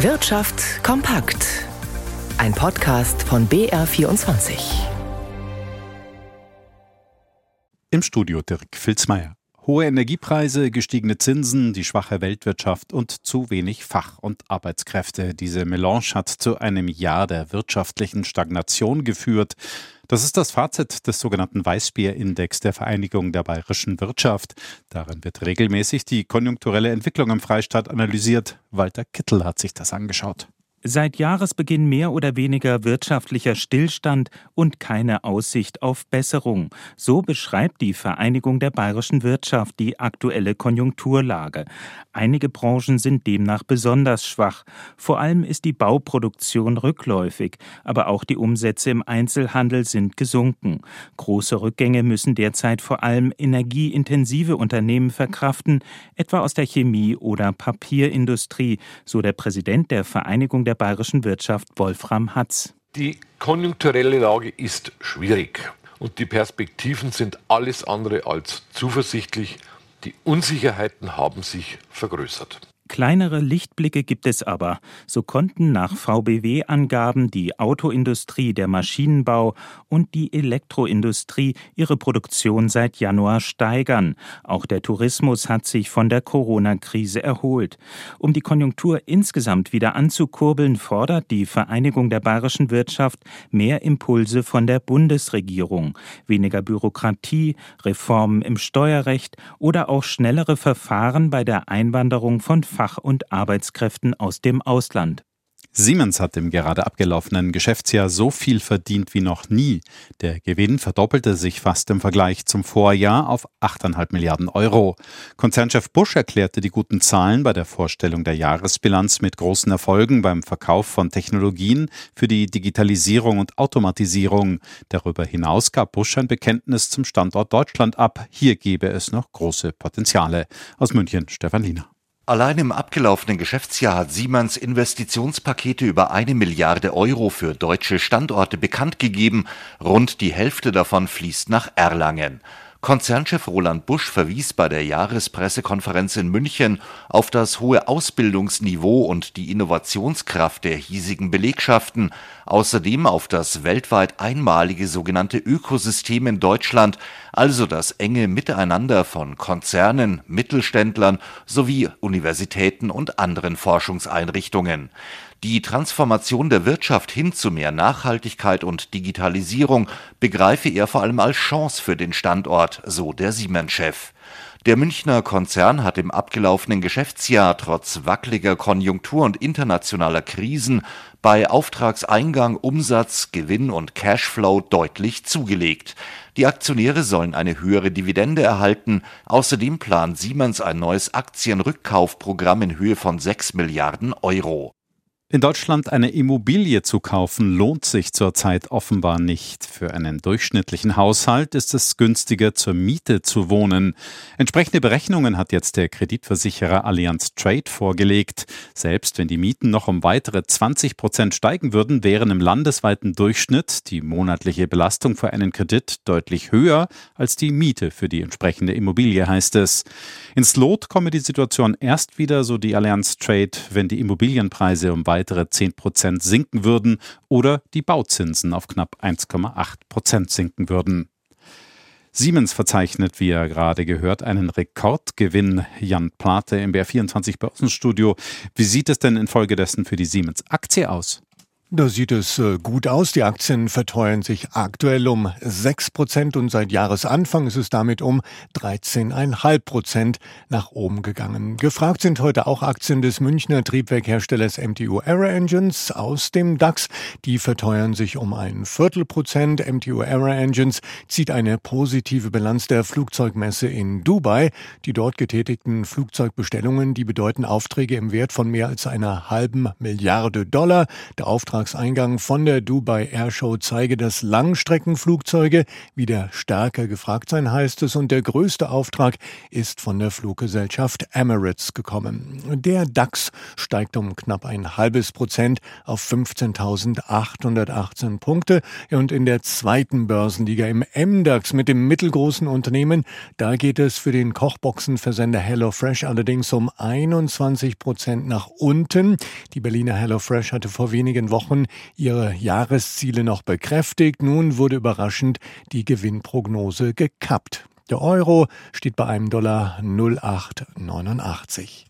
Wirtschaft kompakt. Ein Podcast von BR24. Im Studio Dirk Filzmeier. Hohe Energiepreise, gestiegene Zinsen, die schwache Weltwirtschaft und zu wenig Fach- und Arbeitskräfte. Diese Melange hat zu einem Jahr der wirtschaftlichen Stagnation geführt. Das ist das Fazit des sogenannten Weißbier-Index der Vereinigung der bayerischen Wirtschaft. Darin wird regelmäßig die konjunkturelle Entwicklung im Freistaat analysiert. Walter Kittel hat sich das angeschaut. Seit Jahresbeginn mehr oder weniger wirtschaftlicher Stillstand und keine Aussicht auf Besserung. So beschreibt die Vereinigung der bayerischen Wirtschaft die aktuelle Konjunkturlage. Einige Branchen sind demnach besonders schwach. Vor allem ist die Bauproduktion rückläufig, aber auch die Umsätze im Einzelhandel sind gesunken. Große Rückgänge müssen derzeit vor allem energieintensive Unternehmen verkraften, etwa aus der Chemie- oder Papierindustrie, so der Präsident der Vereinigung der bayerischen Wirtschaft Wolfram Hatz. Die konjunkturelle Lage ist schwierig und die Perspektiven sind alles andere als zuversichtlich. Die Unsicherheiten haben sich vergrößert. Kleinere Lichtblicke gibt es aber. So konnten nach VBW-Angaben die Autoindustrie, der Maschinenbau und die Elektroindustrie ihre Produktion seit Januar steigern. Auch der Tourismus hat sich von der Corona-Krise erholt. Um die Konjunktur insgesamt wieder anzukurbeln, fordert die Vereinigung der bayerischen Wirtschaft mehr Impulse von der Bundesregierung. Weniger Bürokratie, Reformen im Steuerrecht oder auch schnellere Verfahren bei der Einwanderung von Fach- und Arbeitskräften aus dem Ausland. Siemens hat im gerade abgelaufenen Geschäftsjahr so viel verdient wie noch nie. Der Gewinn verdoppelte sich fast im Vergleich zum Vorjahr auf 8,5 Milliarden Euro. Konzernchef Busch erklärte die guten Zahlen bei der Vorstellung der Jahresbilanz mit großen Erfolgen beim Verkauf von Technologien für die Digitalisierung und Automatisierung. Darüber hinaus gab Busch ein Bekenntnis zum Standort Deutschland ab. Hier gebe es noch große Potenziale. Aus München, Stefan Liener. Allein im abgelaufenen Geschäftsjahr hat Siemens Investitionspakete über eine Milliarde Euro für deutsche Standorte bekannt gegeben. Rund die Hälfte davon fließt nach Erlangen. Konzernchef Roland Busch verwies bei der Jahrespressekonferenz in München auf das hohe Ausbildungsniveau und die Innovationskraft der hiesigen Belegschaften, außerdem auf das weltweit einmalige sogenannte Ökosystem in Deutschland, also das enge Miteinander von Konzernen, Mittelständlern sowie Universitäten und anderen Forschungseinrichtungen. Die Transformation der Wirtschaft hin zu mehr Nachhaltigkeit und Digitalisierung begreife er vor allem als Chance für den Standort, so der Siemens-Chef. Der Münchner Konzern hat im abgelaufenen Geschäftsjahr trotz wackeliger Konjunktur und internationaler Krisen bei Auftragseingang, Umsatz, Gewinn und Cashflow deutlich zugelegt. Die Aktionäre sollen eine höhere Dividende erhalten. Außerdem plant Siemens ein neues Aktienrückkaufprogramm in Höhe von 6 Milliarden Euro. In Deutschland eine Immobilie zu kaufen lohnt sich zurzeit offenbar nicht. Für einen durchschnittlichen Haushalt ist es günstiger zur Miete zu wohnen. Entsprechende Berechnungen hat jetzt der Kreditversicherer Allianz Trade vorgelegt. Selbst wenn die Mieten noch um weitere 20 Prozent steigen würden, wären im landesweiten Durchschnitt die monatliche Belastung für einen Kredit deutlich höher als die Miete für die entsprechende Immobilie, heißt es. Ins Lot komme die Situation erst wieder, so die Allianz Trade, wenn die Immobilienpreise um weitere 10 Prozent sinken würden oder die Bauzinsen auf knapp 1,8 Prozent sinken würden. Siemens verzeichnet, wie er gerade gehört, einen Rekordgewinn. Jan Plate im BR24 Börsenstudio. Wie sieht es denn infolgedessen für die Siemens-Aktie aus? Da sieht es äh, gut aus. Die Aktien verteuern sich aktuell um 6 Prozent und seit Jahresanfang ist es damit um 13,5 Prozent nach oben gegangen. Gefragt sind heute auch Aktien des Münchner Triebwerkherstellers MTU Aero Engines aus dem DAX. Die verteuern sich um ein Viertel Prozent. MTU Aero Engines zieht eine positive Bilanz der Flugzeugmesse in Dubai. Die dort getätigten Flugzeugbestellungen, die bedeuten Aufträge im Wert von mehr als einer halben Milliarde Dollar. Der Auftrag Auftragseingang von der Dubai Airshow zeige, dass Langstreckenflugzeuge wieder stärker gefragt sein, heißt es, und der größte Auftrag ist von der Fluggesellschaft Emirates gekommen. Der DAX steigt um knapp ein halbes Prozent auf 15.818 Punkte und in der zweiten Börsenliga im MDAX mit dem mittelgroßen Unternehmen, da geht es für den Kochboxenversender HelloFresh allerdings um 21 Prozent nach unten. Die Berliner HelloFresh hatte vor wenigen Wochen ihre Jahresziele noch bekräftigt. Nun wurde überraschend die Gewinnprognose gekappt. Der Euro steht bei einem Dollar 0,889.